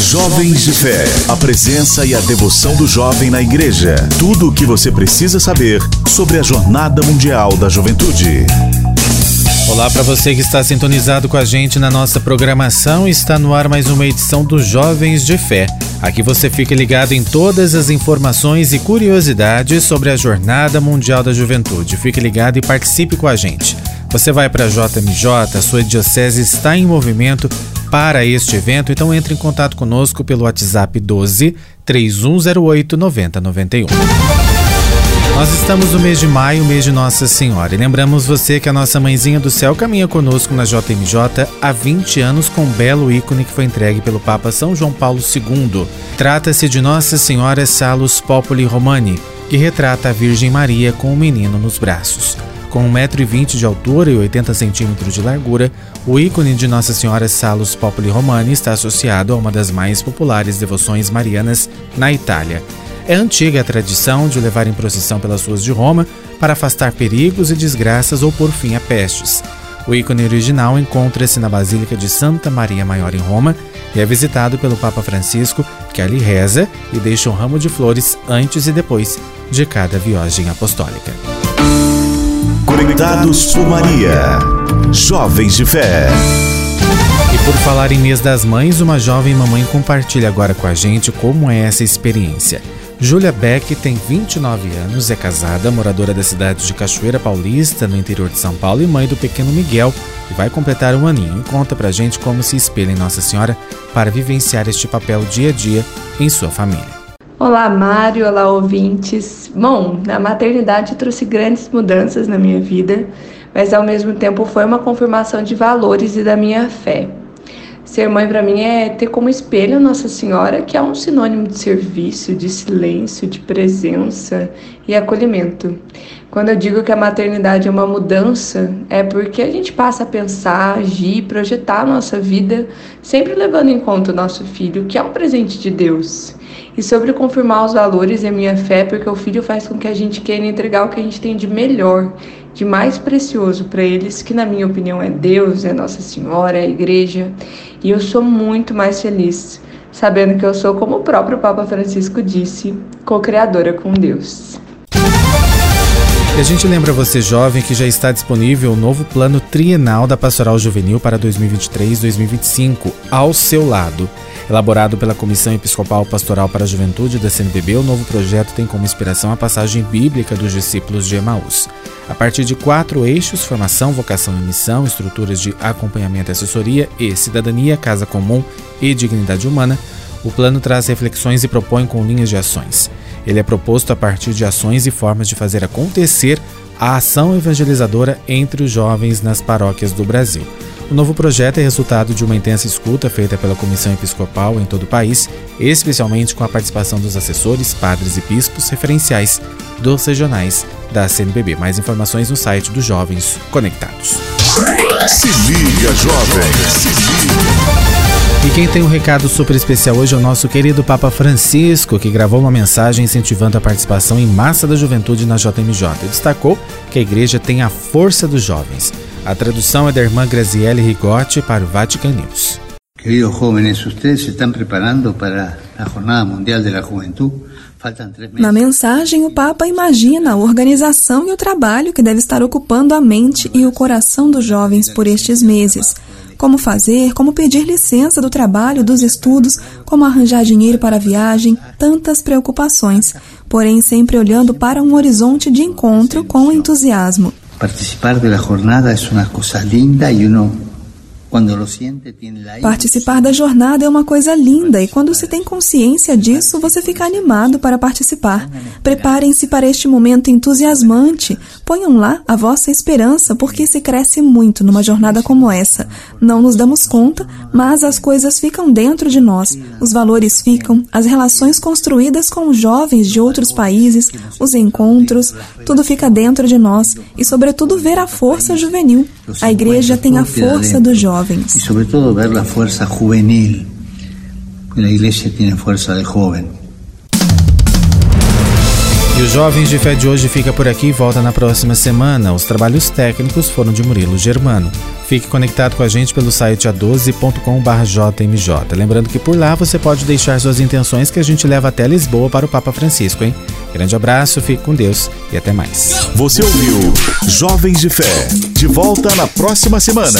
Jovens de Fé. A presença e a devoção do jovem na igreja. Tudo o que você precisa saber sobre a Jornada Mundial da Juventude. Olá para você que está sintonizado com a gente na nossa programação. Está no ar mais uma edição do Jovens de Fé. Aqui você fica ligado em todas as informações e curiosidades sobre a Jornada Mundial da Juventude. Fique ligado e participe com a gente. Você vai para a JMJ, sua diocese está em movimento para este evento, então entre em contato conosco pelo WhatsApp 12 3108 9091. Nós estamos no mês de maio, mês de Nossa Senhora, e lembramos você que a nossa mãezinha do céu caminha conosco na JMJ há 20 anos com um belo ícone que foi entregue pelo Papa São João Paulo II. Trata-se de Nossa Senhora Salus Populi Romani, que retrata a Virgem Maria com o menino nos braços. Com 1,20m de altura e 80 centímetros de largura, o ícone de Nossa Senhora Salus Populi Romani está associado a uma das mais populares devoções marianas na Itália. É antiga a tradição de levar em procissão pelas ruas de Roma para afastar perigos e desgraças ou por fim a pestes. O ícone original encontra-se na Basílica de Santa Maria Maior em Roma e é visitado pelo Papa Francisco, que ali reza e deixa um ramo de flores antes e depois de cada viagem apostólica. Conectados por Maria. Jovens de Fé. E por falar em mês das mães, uma jovem mamãe compartilha agora com a gente como é essa experiência. Júlia Beck tem 29 anos, é casada, moradora da cidade de Cachoeira Paulista, no interior de São Paulo, e mãe do pequeno Miguel, que vai completar um aninho. Conta pra gente como se espelha em Nossa Senhora para vivenciar este papel dia a dia em sua família. Olá, Mário, olá, ouvintes. Bom, a maternidade trouxe grandes mudanças na minha vida, mas ao mesmo tempo foi uma confirmação de valores e da minha fé. Ser mãe para mim é ter como espelho Nossa Senhora, que é um sinônimo de serviço, de silêncio, de presença e acolhimento. Quando eu digo que a maternidade é uma mudança, é porque a gente passa a pensar, agir, projetar a nossa vida, sempre levando em conta o nosso filho, que é um presente de Deus. E sobre confirmar os valores e a minha fé, porque o filho faz com que a gente queira entregar o que a gente tem de melhor, de mais precioso para eles, que na minha opinião é Deus, é Nossa Senhora, é a igreja. E eu sou muito mais feliz sabendo que eu sou, como o próprio Papa Francisco disse, co-criadora com Deus. E a gente lembra você, jovem, que já está disponível o novo plano trienal da Pastoral Juvenil para 2023-2025, ao seu lado. Elaborado pela Comissão Episcopal Pastoral para a Juventude da CNBB, o novo projeto tem como inspiração a passagem bíblica dos discípulos de Emaús. A partir de quatro eixos: formação, vocação e missão, estruturas de acompanhamento e assessoria e cidadania, casa comum e dignidade humana, o plano traz reflexões e propõe com linhas de ações. Ele é proposto a partir de ações e formas de fazer acontecer a ação evangelizadora entre os jovens nas paróquias do Brasil. O novo projeto é resultado de uma intensa escuta feita pela Comissão Episcopal em todo o país, especialmente com a participação dos assessores, padres e bispos referenciais dos regionais da CNBB. Mais informações no site dos Jovens Conectados. Se liga, jovem. Se liga. E quem tem um recado super especial hoje é o nosso querido Papa Francisco, que gravou uma mensagem incentivando a participação em massa da juventude na JMJ. E destacou que a igreja tem a força dos jovens. A tradução é da irmã Graziele Rigotti para o Vatican News. Queridos jóvenes, ustedes se estão preparando para a Jornada Mundial da Juventude? Na mensagem, o Papa imagina a organização e o trabalho que deve estar ocupando a mente e o coração dos jovens por estes meses. Como fazer, como pedir licença do trabalho, dos estudos, como arranjar dinheiro para a viagem, tantas preocupações, porém sempre olhando para um horizonte de encontro com entusiasmo. Participar da jornada é uma coisa linda e uno Participar da jornada é uma coisa linda e quando se tem consciência disso, você fica animado para participar. Preparem-se para este momento entusiasmante. Ponham lá a vossa esperança, porque se cresce muito numa jornada como essa. Não nos damos conta, mas as coisas ficam dentro de nós. Os valores ficam, as relações construídas com jovens de outros países, os encontros, tudo fica dentro de nós e, sobretudo, ver a força juvenil. A igreja tem a força dos jovens. E, sobretudo, ver a força juvenil. A igreja tem força de jovem. E os Jovens de Fé de hoje fica por aqui e volta na próxima semana. Os trabalhos técnicos foram de Murilo Germano. Fique conectado com a gente pelo site a12.com.br Lembrando que por lá você pode deixar suas intenções que a gente leva até Lisboa para o Papa Francisco, hein? Grande abraço, fique com Deus e até mais. Você ouviu Jovens de Fé. De volta na próxima semana.